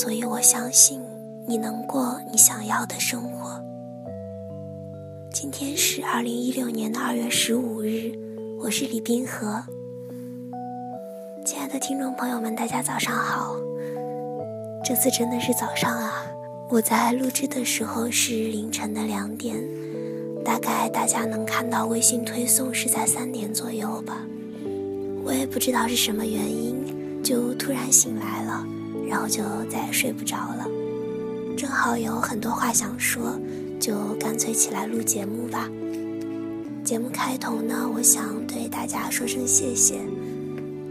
所以我相信你能过你想要的生活。今天是二零一六年的二月十五日，我是李冰河。亲爱的听众朋友们，大家早上好。这次真的是早上啊！我在录制的时候是凌晨的两点，大概大家能看到微信推送是在三点左右吧。我也不知道是什么原因，就突然醒来了，然后就再也睡不着了。正好有很多话想说，就干脆起来录节目吧。节目开头呢，我想对大家说声谢谢。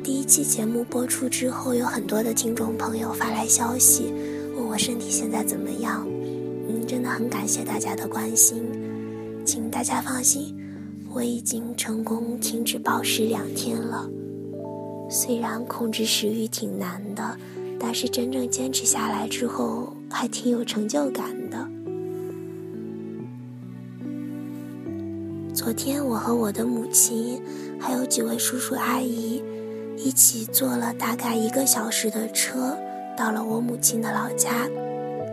第一期节目播出之后，有很多的听众朋友发来消息，问我身体现在怎么样。嗯，真的很感谢大家的关心，请大家放心，我已经成功停止暴食两天了。虽然控制食欲挺难的，但是真正坚持下来之后，还挺有成就感的。昨天我和我的母亲，还有几位叔叔阿姨，一起坐了大概一个小时的车，到了我母亲的老家，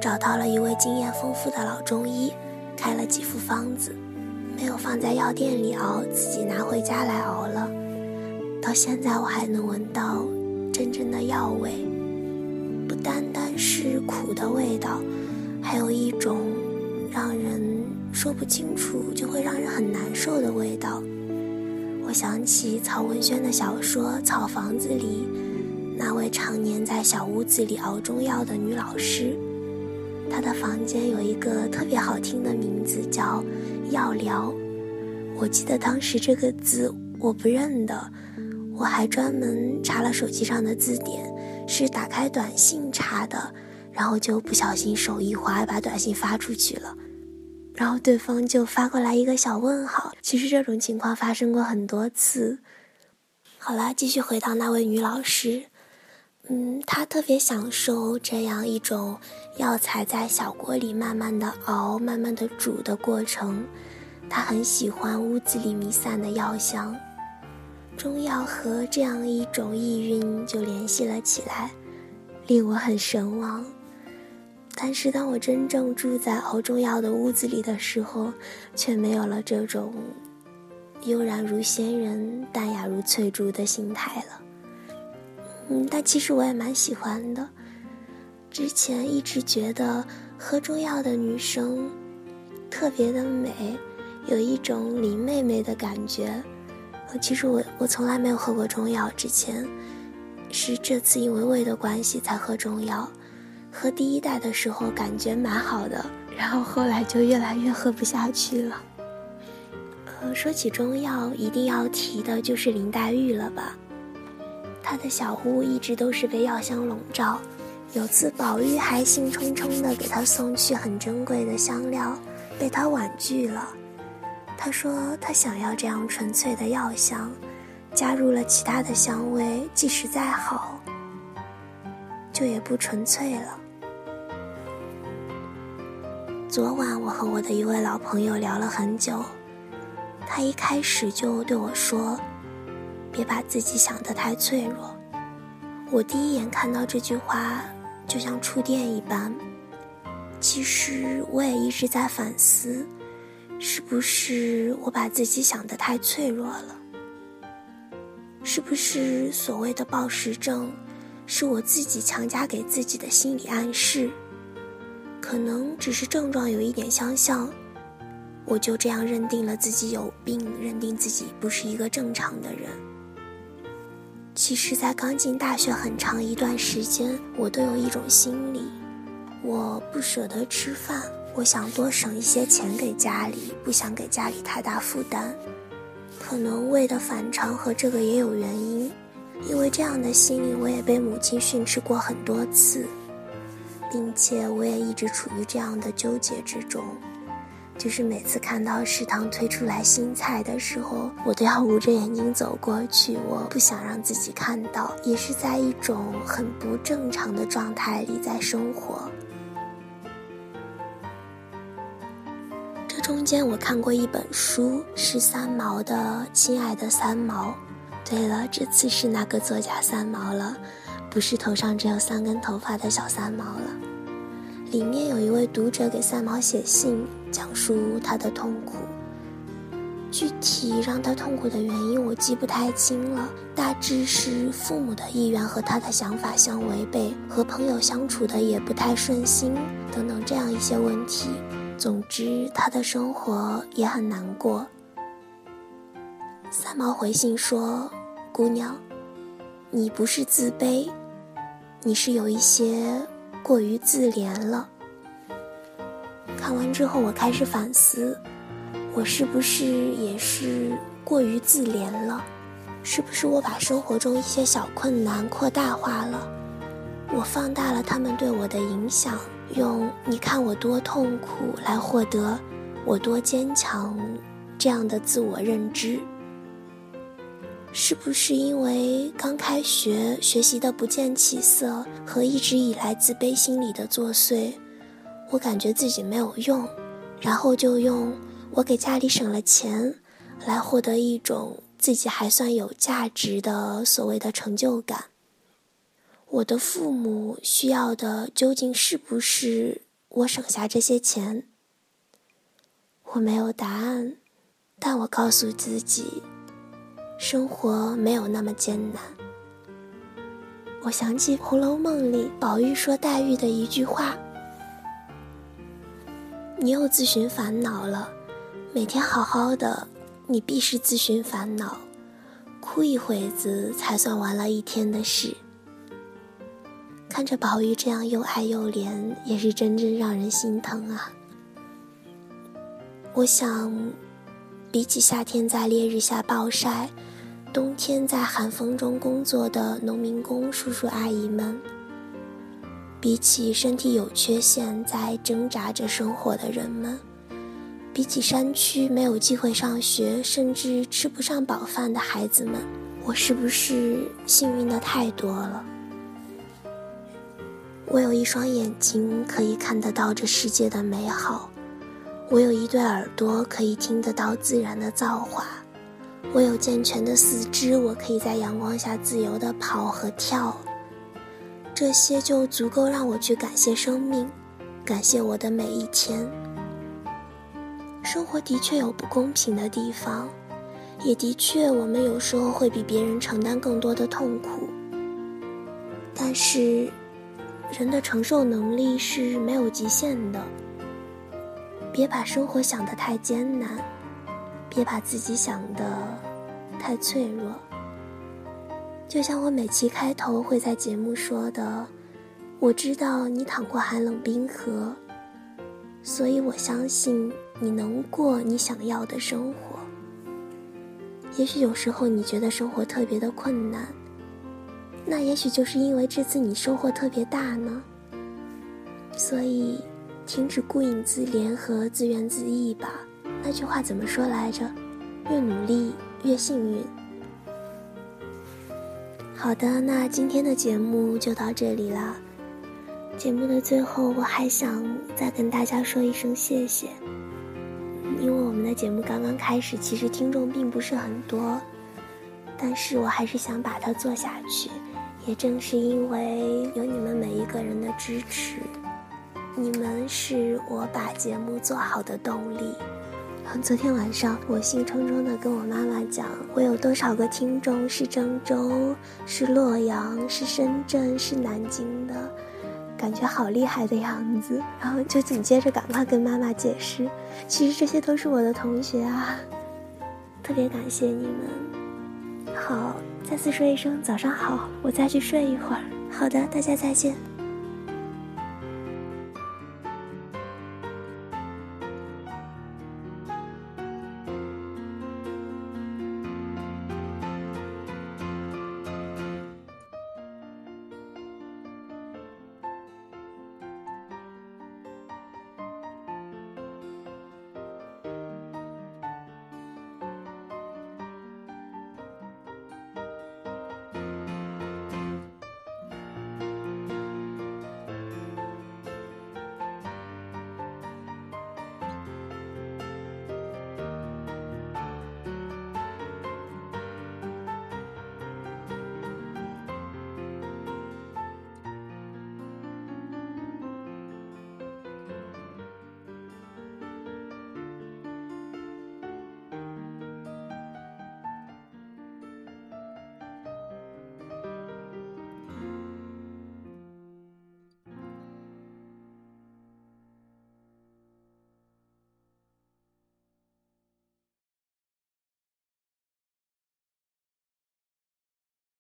找到了一位经验丰富的老中医，开了几副方子，没有放在药店里熬，自己拿回家来熬了。到现在我还能闻到真正的药味，单单是苦的味道，还有一种让人说不清楚就会让人很难受的味道。我想起曹文轩的小说《草房子》里那位常年在小屋子里熬中药的女老师，她的房间有一个特别好听的名字叫“药疗”。我记得当时这个字我不认得。我还专门查了手机上的字典，是打开短信查的，然后就不小心手一滑，把短信发出去了，然后对方就发过来一个小问号。其实这种情况发生过很多次。好了，继续回到那位女老师，嗯，她特别享受这样一种药材在小锅里慢慢的熬、慢慢的煮的过程，她很喜欢屋子里弥散的药香。中药和这样一种意蕴就联系了起来，令我很神往。但是当我真正住在熬中药的屋子里的时候，却没有了这种悠然如仙人、淡雅如翠竹的心态了。嗯，但其实我也蛮喜欢的。之前一直觉得喝中药的女生特别的美，有一种林妹妹的感觉。其实我我从来没有喝过中药，之前是这次因为胃的关系才喝中药。喝第一代的时候感觉蛮好的，然后后来就越来越喝不下去了。呃，说起中药，一定要提的就是林黛玉了吧？她的小屋一直都是被药香笼罩。有次宝玉还兴冲冲地给她送去很珍贵的香料，被她婉拒了。他说：“他想要这样纯粹的药香，加入了其他的香味，即使再好，就也不纯粹了。”昨晚我和我的一位老朋友聊了很久，他一开始就对我说：“别把自己想得太脆弱。”我第一眼看到这句话，就像触电一般。其实我也一直在反思。是不是我把自己想得太脆弱了？是不是所谓的暴食症，是我自己强加给自己的心理暗示？可能只是症状有一点相像，我就这样认定了自己有病，认定自己不是一个正常的人。其实，在刚进大学很长一段时间，我都有一种心理，我不舍得吃饭。我想多省一些钱给家里，不想给家里太大负担。可能胃的反常和这个也有原因，因为这样的心理我也被母亲训斥过很多次，并且我也一直处于这样的纠结之中，就是每次看到食堂推出来新菜的时候，我都要捂着眼睛走过去，我不想让自己看到，也是在一种很不正常的状态里在生活。中间我看过一本书，是三毛的《亲爱的三毛》，对了，这次是那个作家三毛了，不是头上只有三根头发的小三毛了。里面有一位读者给三毛写信，讲述他的痛苦。具体让他痛苦的原因我记不太清了，大致是父母的意愿和他的想法相违背，和朋友相处的也不太顺心，等等这样一些问题。总之，他的生活也很难过。三毛回信说：“姑娘，你不是自卑，你是有一些过于自怜了。”看完之后，我开始反思，我是不是也是过于自怜了？是不是我把生活中一些小困难扩大化了？我放大了他们对我的影响，用“你看我多痛苦”来获得我多坚强这样的自我认知。是不是因为刚开学学习的不见起色和一直以来自卑心理的作祟，我感觉自己没有用，然后就用我给家里省了钱，来获得一种自己还算有价值的所谓的成就感。我的父母需要的究竟是不是我省下这些钱？我没有答案，但我告诉自己。生活没有那么艰难。我想起《红楼梦》里宝玉说黛玉的一句话：“你又自寻烦恼了，每天好好的，你必是自寻烦恼，哭一会子才算完了一天的事。”看着宝玉这样又爱又怜，也是真正让人心疼啊。我想，比起夏天在烈日下暴晒。冬天在寒风中工作的农民工叔叔阿姨们，比起身体有缺陷在挣扎着生活的人们，比起山区没有机会上学甚至吃不上饱饭的孩子们，我是不是幸运的太多了？我有一双眼睛可以看得到这世界的美好，我有一对耳朵可以听得到自然的造化。我有健全的四肢，我可以在阳光下自由地跑和跳，这些就足够让我去感谢生命，感谢我的每一天。生活的确有不公平的地方，也的确我们有时候会比别人承担更多的痛苦，但是人的承受能力是没有极限的。别把生活想得太艰难。别把自己想得太脆弱。就像我每期开头会在节目说的，我知道你淌过寒冷冰河，所以我相信你能过你想要的生活。也许有时候你觉得生活特别的困难，那也许就是因为这次你收获特别大呢。所以，停止顾影自怜和自怨自艾吧。那句话怎么说来着？越努力越幸运。好的，那今天的节目就到这里了。节目的最后，我还想再跟大家说一声谢谢，因为我们的节目刚刚开始，其实听众并不是很多，但是我还是想把它做下去。也正是因为有你们每一个人的支持，你们是我把节目做好的动力。昨天晚上，我兴冲冲地跟我妈妈讲，我有多少个听众是郑州、是洛阳、是深圳、是南京的，感觉好厉害的样子。然后就紧接着赶快跟妈妈解释，其实这些都是我的同学啊，特别感谢你们。好，再次说一声早上好，我再去睡一会儿。好的，大家再见。